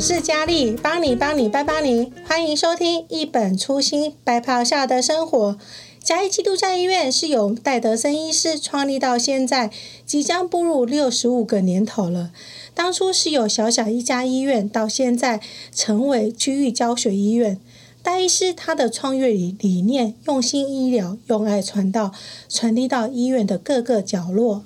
是佳丽，帮你帮你帮帮你，欢迎收听一本初心白袍下的生活。嘉义基督教医院是由戴德森医师创立到现在，即将步入六十五个年头了。当初是有小小一家医院，到现在成为区域教学医院。戴医师他的创业理理念，用心医疗，用爱传道，传递到医院的各个角落。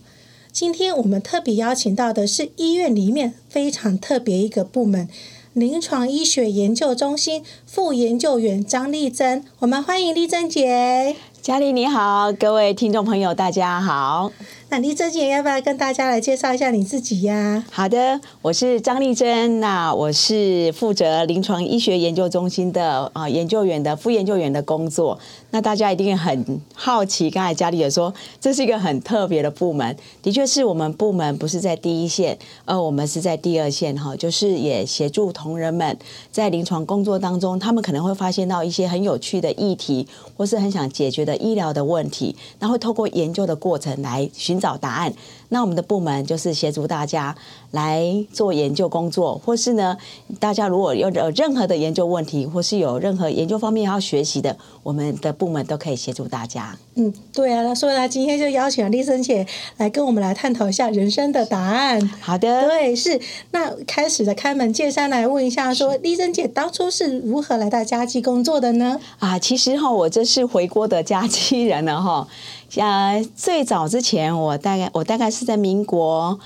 今天我们特别邀请到的是医院里面非常特别一个部门——临床医学研究中心副研究员张丽珍。我们欢迎丽珍姐。嘉丽你好，各位听众朋友大家好。那丽珍姐要不要跟大家来介绍一下你自己呀？好的，我是张丽珍，那我是负责临床医学研究中心的啊研究员的副研究员的工作。那大家一定很好奇，刚才佳丽也说这是一个很特别的部门，的确是我们部门不是在第一线，而我们是在第二线哈，就是也协助同仁们在临床工作当中，他们可能会发现到一些很有趣的议题，或是很想解决的医疗的问题，然后会透过研究的过程来寻找答案。那我们的部门就是协助大家来做研究工作，或是呢，大家如果有有任何的研究问题，或是有任何研究方面要学习的，我们的部门都可以协助大家。嗯，对啊，所以呢，今天就邀请了丽珍姐来跟我们来探讨一下人生的答案。好的，对，是那开始的开门见山来问一下说，说丽珍姐当初是如何来到嘉基工作的呢？啊，其实哈，我这是回锅的嘉基人了哈。像，最早之前，我大概我大概是在民国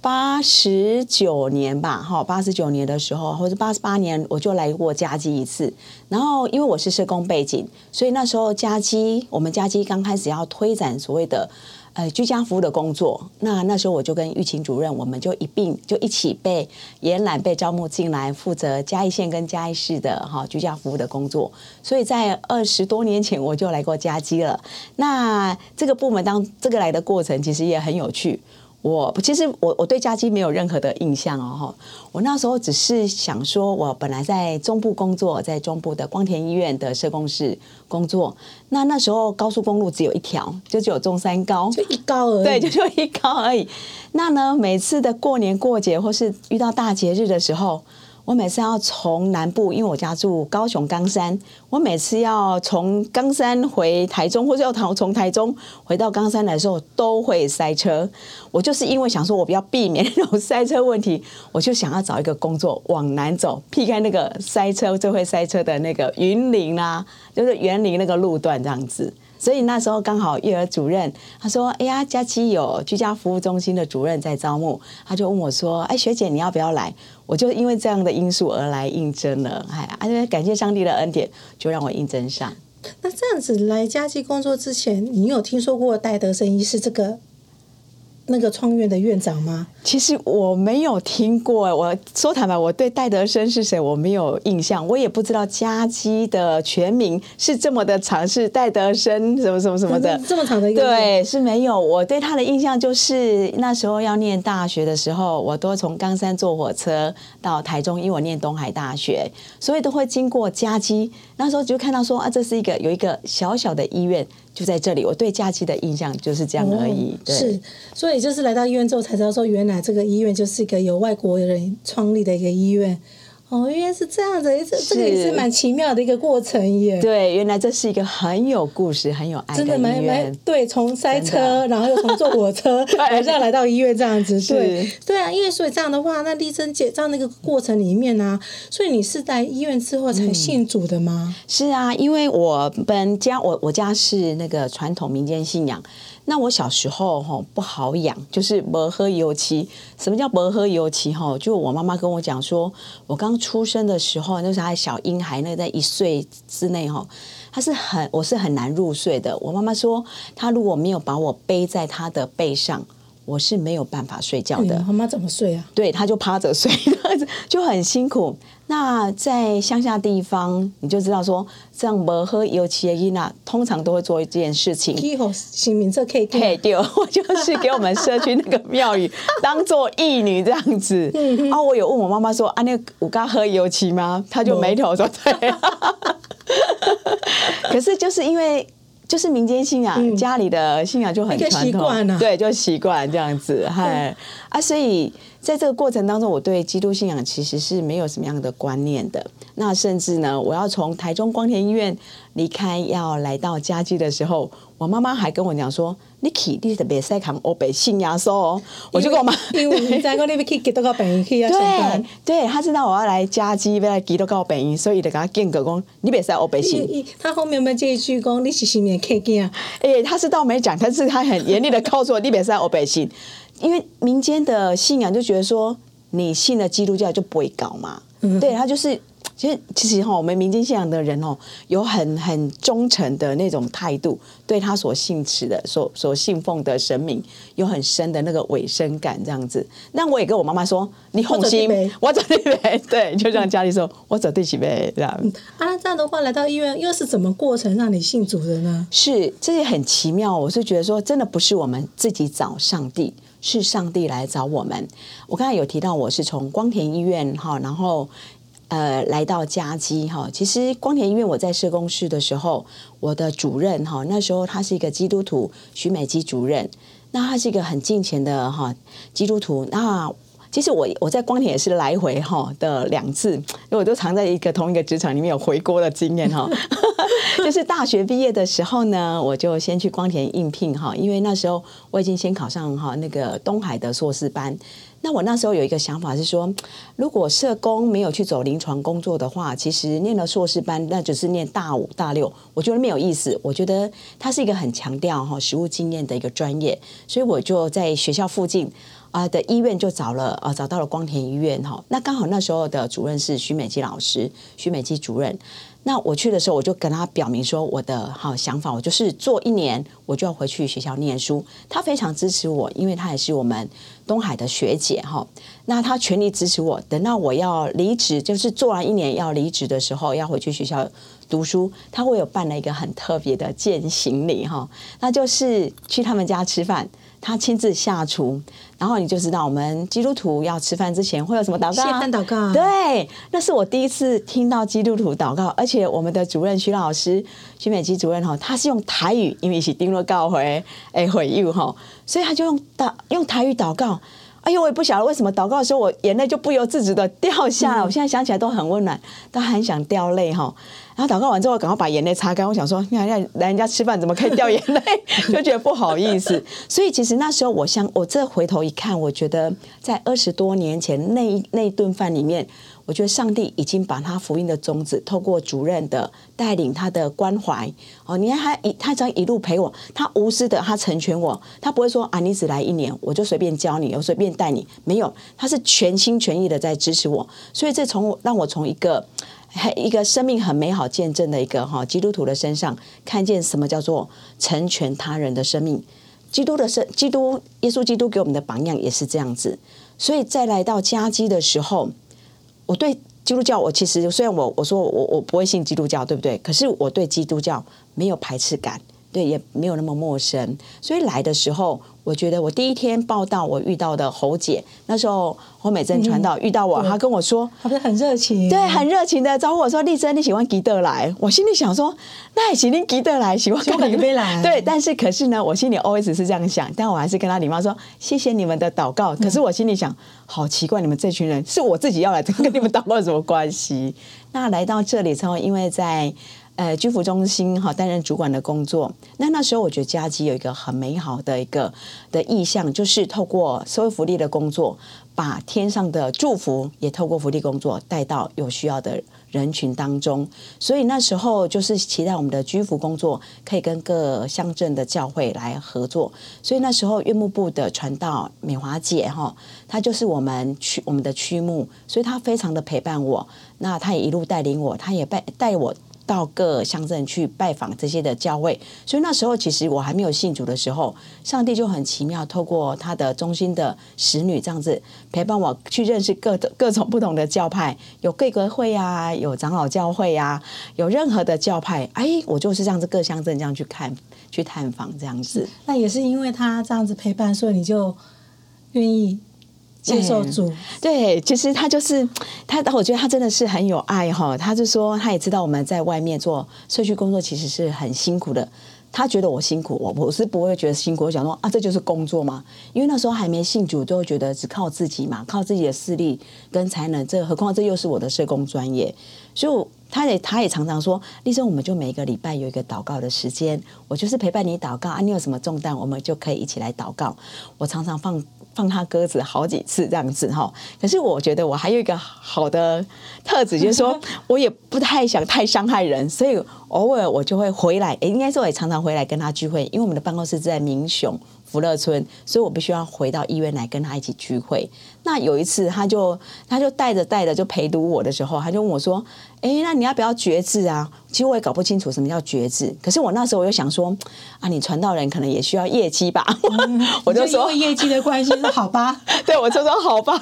八十九年吧，哈，八十九年的时候，或者八十八年，我就来过家基一次。然后，因为我是社工背景，所以那时候家基，我们家基刚开始要推展所谓的。呃，居家服务的工作，那那时候我就跟玉琴主任，我们就一并就一起被延揽被招募进来，负责嘉义县跟嘉义市的哈居家服务的工作。所以在二十多年前我就来过嘉基了。那这个部门当这个来的过程，其实也很有趣。我其实我我对嘉基没有任何的印象哦，我那时候只是想说，我本来在中部工作，在中部的光田医院的社工室工作。那那时候高速公路只有一条，就只有中山高，就一高而已。对，就就一高而已。那呢，每次的过年过节或是遇到大节日的时候。我每次要从南部，因为我家住高雄冈山，我每次要从冈山回台中，或者要从台中回到冈山的时候，都会塞车。我就是因为想说，我比较避免那种塞车问题，我就想要找一个工作往南走，避开那个塞车最会塞车的那个云林啊，就是园林那个路段这样子。所以那时候刚好育儿主任他说：“哎呀，佳琪有居家服务中心的主任在招募。”他就问我说：“哎，学姐你要不要来？”我就因为这样的因素而来应征了。哎，感谢上帝的恩典，就让我应征上。那这样子来佳琪工作之前，你有听说过戴德生医师这个？那个创院的院长吗？其实我没有听过。我说坦白，我对戴德生是谁我没有印象，我也不知道家基的全名是这么的长，是戴德生什么什么什么的这么长的一个。对，是没有。我对他的印象就是那时候要念大学的时候，我都从冈山坐火车到台中，因为我念东海大学，所以都会经过家基。那时候就看到说啊，这是一个有一个小小的医院。就在这里，我对假期的印象就是这样而已。哦、是，所以就是来到医院之后才知道，说原来这个医院就是一个由外国人创立的一个医院。哦，原来是这样子，这这个也是蛮奇妙的一个过程耶。对，原来这是一个很有故事、很有爱的。真的蛮蛮对，从塞车，然后又从坐火车，然后来到医院这样子。对，对啊，因为所以这样的话，那丽珍姐这样的一个过程里面呢、啊，所以你是在医院之后才信主的吗？嗯、是啊，因为我本家我我家是那个传统民间信仰。那我小时候哈不好养，就是没喝油漆。什么叫没喝油漆？哈，就我妈妈跟我讲说，我刚出生的时候，那时候还小婴孩，那在一岁之内哈，他是很我是很难入睡的。我妈妈说，他如果没有把我背在他的背上，我是没有办法睡觉的。妈妈怎么睡啊？对，她就趴着睡，就很辛苦。那在乡下地方，你就知道说，这样没喝油漆的伊娜，通常都会做一件事情。以后姓名这可以可以丢，我就是给我们社区那个庙宇 当做义女这样子。然后我有问我妈妈说，啊，那有该喝油漆吗？她就没头说对。可是就是因为就是民间信仰，家里的信仰就很传统，对，就习惯这样子。嗨啊，所以。在这个过程当中，我对基督信仰其实是没有什么样的观念的。那甚至呢，我要从台中光田医院离开，要来到家居的时候，我妈妈还跟我讲说：“你去，你是别再看欧北信耶稣哦。”我就跟我妈，因为你在讲你要去基督教病院去要上班，对，对，他知道我要来家居，要来基督教病院，所以就跟他间隔讲：“你别再欧北信。”他后面有没有这一句讲：“你是信念客家？”哎，他是倒没讲，但是他很严厉的告诉我：“你别再欧北信。”因为民间的信仰就觉得说，你信了基督教就不会搞嘛，嗯、对他就是。其实，其实哈，我们民间信仰的人哦，有很很忠诚的那种态度，对他所信持的、所所信奉的神明，有很深的那个委身感，这样子。那我也跟我妈妈说：“你放心，我走对呗。”对，就像家里说：“我走对起呗。”这样。啊，这样的话，来到医院又是怎么过程让你信主的呢？是，这也很奇妙。我是觉得说，真的不是我们自己找上帝，是上帝来找我们。我刚才有提到，我是从光田医院哈，然后。呃，来到家基哈，其实光田医院我在社工室的时候，我的主任哈，那时候他是一个基督徒，徐美基主任，那他是一个很敬虔的哈基督徒。那其实我我在光田也是来回哈的两次，因为我都藏在一个同一个职场里面有回锅的经验哈。就是大学毕业的时候呢，我就先去光田应聘哈，因为那时候我已经先考上哈那个东海的硕士班。那我那时候有一个想法是说，如果社工没有去走临床工作的话，其实念了硕士班，那只是念大五大六，我觉得没有意思。我觉得它是一个很强调哈实务经验的一个专业，所以我就在学校附近啊的医院就找了啊找到了光田医院哈。那刚好那时候的主任是许美基老师，许美基主任。那我去的时候，我就跟他表明说我的好想法，我就是做一年，我就要回去学校念书。他非常支持我，因为他也是我们东海的学姐哈。那他全力支持我。等到我要离职，就是做完一年要离职的时候，要回去学校读书，他会有办了一个很特别的饯行礼哈，那就是去他们家吃饭。他亲自下厨，然后你就知道我们基督徒要吃饭之前会有什么祷告？谢饭祷告。对，那是我第一次听到基督徒祷告，而且我们的主任徐老师，徐美基主任哈，他是用台语，因为是丁若告回哎回应哈，所以他就用祷用台语祷告。哎呦，我也不晓得为什么祷告的时候我眼泪就不由自主的掉下来，嗯、我现在想起来都很温暖，都很想掉泪哈。然后祷告完之后，赶快把眼泪擦干。我想说，你看，来人家吃饭怎么可以掉眼泪？就觉得不好意思。所以其实那时候，我想，我这回头一看，我觉得在二十多年前那一那一顿饭里面，我觉得上帝已经把他福音的种子透过主任的带领，他的关怀哦，你看他一他这样一路陪我，他无私的，他成全我，他不会说啊，你只来一年，我就随便教你，我随便带你，没有，他是全心全意的在支持我。所以这从让我从一个。一个生命很美好见证的一个哈基督徒的身上，看见什么叫做成全他人的生命。基督的生，基督耶稣基督给我们的榜样也是这样子。所以在来到嘉基的时候，我对基督教，我其实虽然我我说我我不会信基督教，对不对？可是我对基督教没有排斥感，对，也没有那么陌生。所以来的时候。我觉得我第一天报道，我遇到的侯姐，那时候侯美珍传道遇到我，她跟我说，她不是很热情，对，很热情的招呼我说：“丽珍，你喜欢吉德来？”我心里想说：“那也行，你吉德来，喜欢跟你来。”对，但是可是呢，我心里 always 是这样想，但我还是跟她礼貌说：“谢谢你们的祷告。”可是我心里想，好奇怪，你们这群人是我自己要来，跟你们祷告有什么关系？那来到这里之后，因为在。呃，居服中心哈，担任主管的工作。那那时候，我觉得嘉基有一个很美好的一个的意向，就是透过社会福利的工作，把天上的祝福也透过福利工作带到有需要的人群当中。所以那时候就是期待我们的居服工作可以跟各乡镇的教会来合作。所以那时候岳幕部的传道美华姐哈，她就是我们区我们的区牧，所以她非常的陪伴我。那她也一路带领我，她也带带我。到各乡镇去拜访这些的教会，所以那时候其实我还没有信主的时候，上帝就很奇妙，透过他的中心的使女这样子陪伴我去认识各各种不同的教派，有贵格会啊，有长老教会啊，有任何的教派，哎，我就是这样子各乡镇这样去看去探访这样子。那也是因为他这样子陪伴，所以你就愿意。接受主。对，其实他就是他，我觉得他真的是很有爱哈。他就说，他也知道我们在外面做社区工作其实是很辛苦的。他觉得我辛苦，我我是不会觉得辛苦。我想说啊，这就是工作嘛。因为那时候还没信主，就会觉得只靠自己嘛，靠自己的势力跟才能。这何况这又是我的社工专业，所以他也他也常常说，丽生，我们就每个礼拜有一个祷告的时间，我就是陪伴你祷告啊。你有什么重担，我们就可以一起来祷告。我常常放。放他鸽子好几次这样子哈，可是我觉得我还有一个好的特质，就是说我也不太想太伤害人，所以偶尔我就会回来，诶，应该说我也常常回来跟他聚会，因为我们的办公室在民雄。福乐村，所以我必须要回到医院来跟他一起聚会。那有一次，他就他就带着带着就陪读我的时候，他就问我说：“哎，那你要不要决志啊？”其实我也搞不清楚什么叫决志。可是我那时候我就想说：“啊，你传道人可能也需要业绩吧？”嗯、我就说：“因为业绩的关系，好吧。”对，我就说：“好吧。”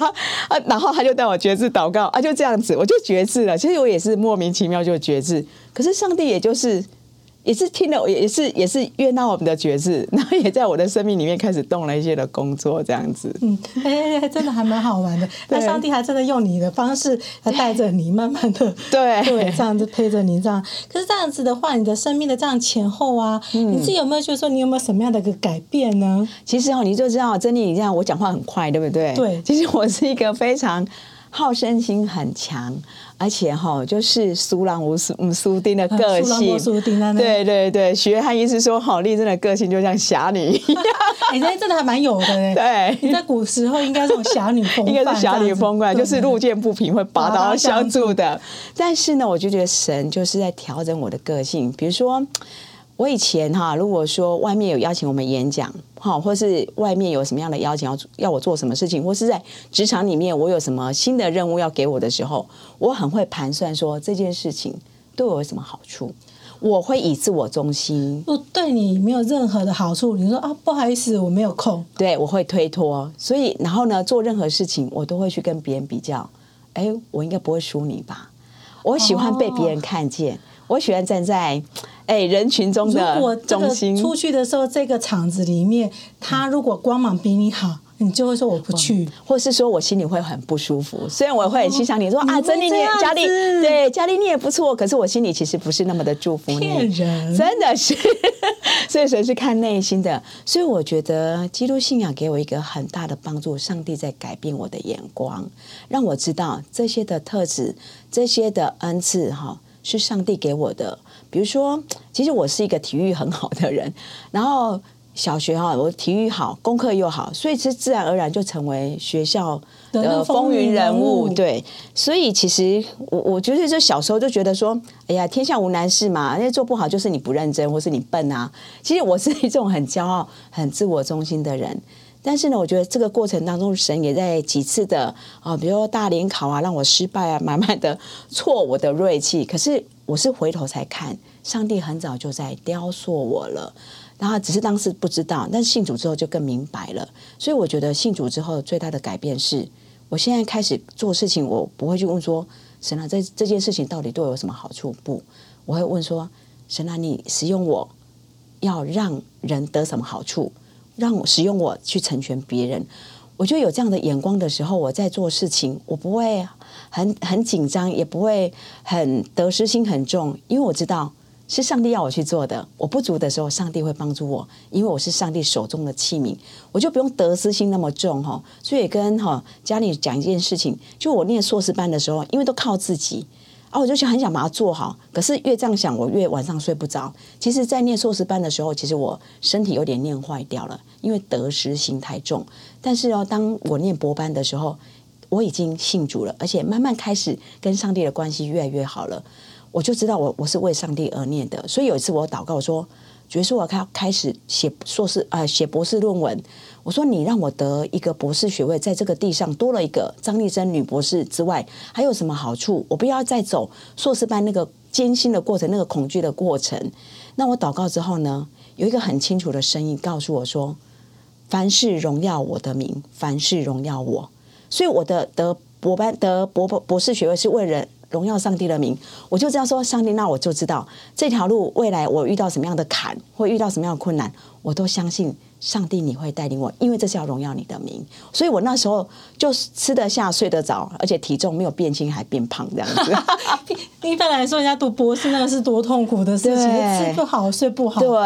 啊，然后他就带我决志祷告啊，就这样子，我就决志了。其实我也是莫名其妙就决志，可是上帝也就是。也是听了，也是也是悦纳我们的爵士，然后也在我的生命里面开始动了一些的工作，这样子。嗯，哎、欸，真的还蛮好玩的。那上帝还真的用你的方式来带着你，慢慢的，对对，这样子陪着你这样。可是这样子的话，你的生命的这样前后啊，嗯、你自己有没有觉得说你有没有什么样的一个改变呢？其实哦，你就知道，珍妮，你这样我讲话很快，对不对？对，其实我是一个非常。好胜心很强，而且哈，就是苏朗无苏嗯苏丁的个性，对对对，许约翰医师说，好丽珍的个性就像侠女。一样，哎，那真的还蛮有的哎。对，你在古时候应该是侠女风范，应该是侠女风范，就是路见不平会拔刀相助的。但是呢，我就觉得神就是在调整我的个性，比如说。我以前哈，如果说外面有邀请我们演讲，哈，或是外面有什么样的邀请要要我做什么事情，或是在职场里面我有什么新的任务要给我的时候，我很会盘算说这件事情对我有什么好处，我会以自我中心，不对你没有任何的好处，你说啊不好意思我没有空，对我会推脱，所以然后呢做任何事情我都会去跟别人比较，哎，我应该不会输你吧？我喜欢被别人看见，哦、我喜欢站在。哎，人群中的中心。出去的时候，这个场子里面，他如果光芒比你好，你就会说我不去，或是说我心里会很不舒服。虽然我会很欣赏你说、哦、啊，珍妮你佳丽，对佳丽你也不错，可是我心里其实不是那么的祝福你。骗人，真的是。所以谁是看内心的？所以我觉得基督信仰给我一个很大的帮助，上帝在改变我的眼光，让我知道这些的特质，这些的恩赐，哈。是上帝给我的，比如说，其实我是一个体育很好的人，然后小学哈，我体育好，功课又好，所以其实自然而然就成为学校的风云人物。对，所以其实我我觉得，就小时候就觉得说，哎呀，天下无难事嘛，那做不好就是你不认真，或是你笨啊。其实我是一种很骄傲、很自我中心的人。但是呢，我觉得这个过程当中，神也在几次的啊，比如说大联考啊，让我失败啊，满满的挫我的锐气。可是我是回头才看，上帝很早就在雕塑我了，然后只是当时不知道，但信主之后就更明白了。所以我觉得信主之后最大的改变是，我现在开始做事情，我不会去问说，神啊，这这件事情到底对我有什么好处？不，我会问说，神啊，你使用我要让人得什么好处？让使用我去成全别人，我觉得有这样的眼光的时候，我在做事情，我不会很很紧张，也不会很得失心很重，因为我知道是上帝要我去做的。我不足的时候，上帝会帮助我，因为我是上帝手中的器皿，我就不用得失心那么重哈。所以跟哈家里讲一件事情，就我念硕士班的时候，因为都靠自己。哦，我就想很想把它做好，可是越这样想，我越晚上睡不着。其实，在念硕士班的时候，其实我身体有点念坏掉了，因为得失心太重。但是哦，当我念博班的时候，我已经信主了，而且慢慢开始跟上帝的关系越来越好了。我就知道我我是为上帝而念的。所以有一次我祷告说，觉得说我开开始写硕士啊，写博士论文。我说你让我得一个博士学位，在这个地上多了一个张丽珍女博士之外，还有什么好处？我不要再走硕士班那个艰辛的过程，那个恐惧的过程。那我祷告之后呢，有一个很清楚的声音告诉我说：凡事荣耀我的名，凡事荣耀我。所以我的得博班得博博博士学位是为了荣耀上帝的名，我就这样说，上帝，那我就知道这条路未来我遇到什么样的坎，会遇到什么样的困难，我都相信上帝你会带领我，因为这是要荣耀你的名。所以我那时候就吃得下、睡得着，而且体重没有变轻，还变胖这样子。一般来说，人家读博士那个是多痛苦的事情，吃不好、睡不好，对，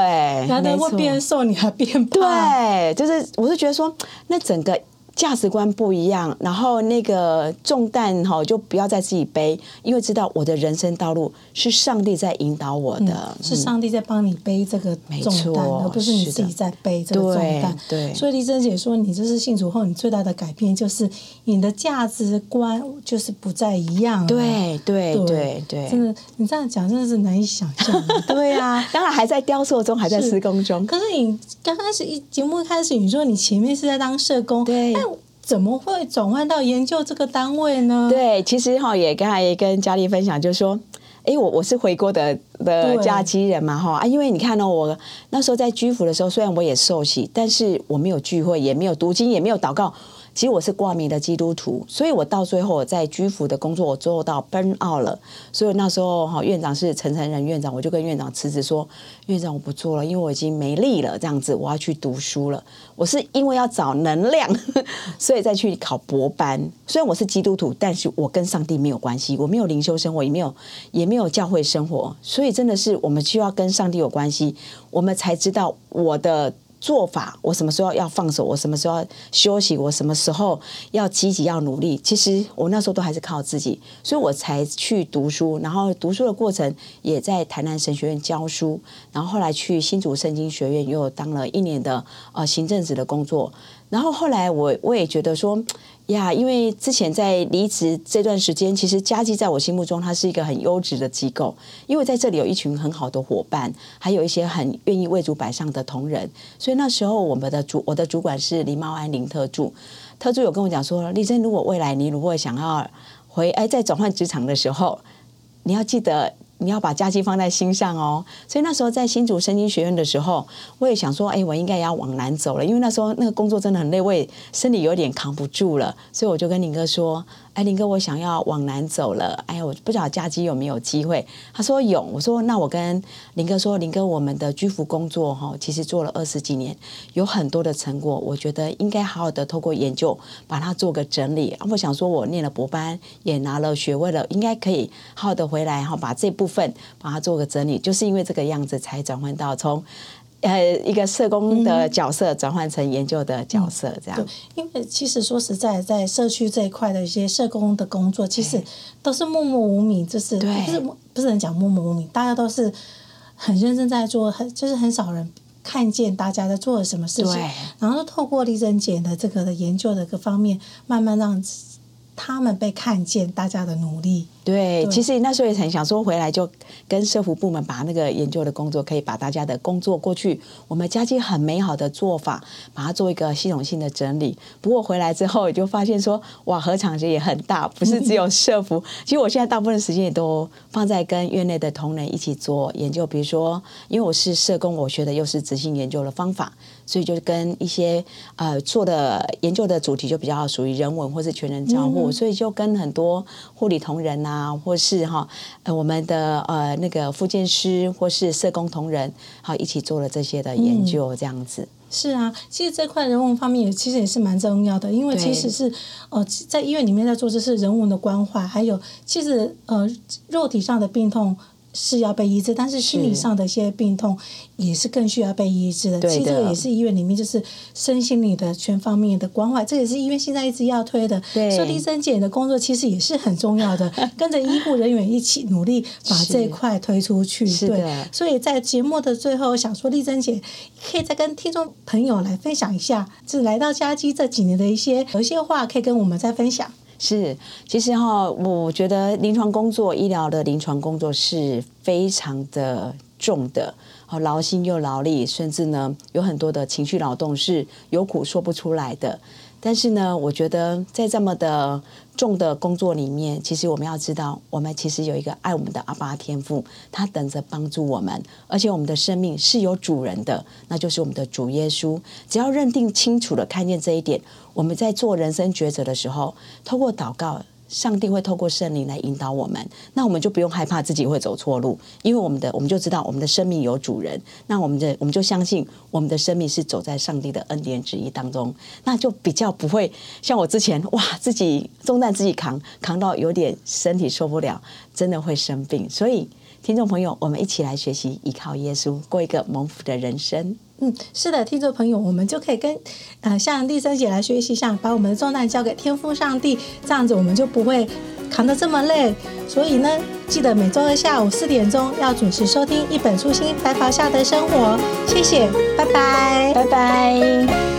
然后会变瘦，你还变胖，对，就是我是觉得说，那整个。价值观不一样，然后那个重担哈就不要再自己背，因为知道我的人生道路是上帝在引导我的，嗯、是上帝在帮你背这个重担，而不是你自己在背这个重担。对，所以丽珍姐说，你这是信主后你最大的改变，就是你的价值观就是不再一样。对对对对，对，真的，你这样讲真的是难以想象。对啊，当然还在雕塑中，还在施工中。可是你刚开始一节目开始，你说你前面是在当社工，对。怎么会转换到研究这个单位呢？对，其实哈也刚才也跟佳丽分享，就是说，哎，我我是回国的的假期人嘛哈啊，因为你看呢，我那时候在居服的时候，虽然我也受洗，但是我没有聚会，也没有读经，也没有祷告。其实我是挂名的基督徒，所以我到最后我在居服的工作我做到 burn out 了，所以那时候哈院长是陈诚仁院长，我就跟院长辞职说，院长我不做了，因为我已经没力了，这样子我要去读书了。我是因为要找能量，所以再去考博班。虽然我是基督徒，但是我跟上帝没有关系，我没有灵修生活，也没有也没有教会生活，所以真的是我们需要跟上帝有关系，我们才知道我的。做法，我什么时候要放手？我什么时候要休息？我什么时候要积极要努力？其实我那时候都还是靠自己，所以我才去读书。然后读书的过程也在台南神学院教书，然后后来去新竹圣经学院又当了一年的呃行政职的工作。然后后来我我也觉得说。呀，因为之前在离职这段时间，其实嘉基在我心目中，它是一个很优质的机构，因为在这里有一群很好的伙伴，还有一些很愿意为主摆上的同仁，所以那时候我们的主，我的主管是林茂安林特助，特助有跟我讲说，丽珍，如果未来你如果想要回哎在转换职场的时候，你要记得。你要把家境放在心上哦，所以那时候在新竹圣经学院的时候，我也想说，哎，我应该也要往南走了，因为那时候那个工作真的很累，我也身体有点扛不住了，所以我就跟宁哥说。哎，林哥，我想要往南走了。哎呀，我不知道假期有没有机会。他说有。我说那我跟林哥说，林哥，我们的居服工作哈，其实做了二十几年，有很多的成果。我觉得应该好好的透过研究把它做个整理。我想说，我念了博班，也拿了学位了，应该可以好好的回来哈，把这部分把它做个整理。就是因为这个样子，才转换到从。呃，一个社工的角色转换成研究的角色，这样。对，因为其实说实在，在社区这一块的一些社工的工作，其实都是默默无名，就是不是不是人讲默默无名，大家都是很认真在做，很就是很少人看见大家在做了什么事情，然后透过丽珍姐的这个的研究的各方面，慢慢让他们被看见，大家的努力。对，其实那时候也很想说，回来就跟社服部门把那个研究的工作，可以把大家的工作过去我们家境很美好的做法，把它做一个系统性的整理。不过回来之后，也就发现说，哇，禾场也很大，不是只有社服。其实我现在大部分时间也都放在跟院内的同仁一起做研究。比如说，因为我是社工，我学的又是执行研究的方法，所以就跟一些呃做的研究的主题就比较属于人文或是全人照护，嗯、所以就跟很多护理同仁啊。啊，或是哈，呃，我们的呃那个复健师或是社工同仁，好一起做了这些的研究，这样子。嗯、是啊，其实这块人文方面也其实也是蛮重要的，因为其实是呃在医院里面在做这是人文的关怀，还有其实呃肉体上的病痛。是要被医治，但是心理上的一些病痛也是更需要被医治的。其实这个也是医院里面就是身心灵的全方面的关怀，这也是医院现在一直要推的。对，所以丽珍姐的工作其实也是很重要的，跟着医护人员一起努力把这一块推出去。对，所以在节目的最后，想说丽珍姐可以再跟听众朋友来分享一下，是来到家居这几年的一些有一些话，可以跟我们再分享。是，其实哈，我觉得临床工作、医疗的临床工作是非常的重的，好劳心又劳力，甚至呢有很多的情绪劳动是有苦说不出来的。但是呢，我觉得在这么的重的工作里面，其实我们要知道，我们其实有一个爱我们的阿爸天父，他等着帮助我们，而且我们的生命是有主人的，那就是我们的主耶稣。只要认定清楚的看见这一点，我们在做人生抉择的时候，透过祷告，上帝会透过圣灵来引导我们，那我们就不用害怕自己会走错路，因为我们的我们就知道我们的生命有主人，那我们的我们就相信我们的生命是走在上帝的恩典旨意当中，那就比较不会像我之前哇，自己重担自己扛，扛到有点身体受不了，真的会生病。所以听众朋友，我们一起来学习依靠耶稣，过一个蒙福的人生。嗯，是的，听众朋友，我们就可以跟呃向丽珍姐来学习，一下把我们的重担交给天父上帝，这样子我们就不会扛得这么累。所以呢，记得每周二下午四点钟要准时收听《一本初心白袍下的生活》。谢谢，拜拜，拜拜。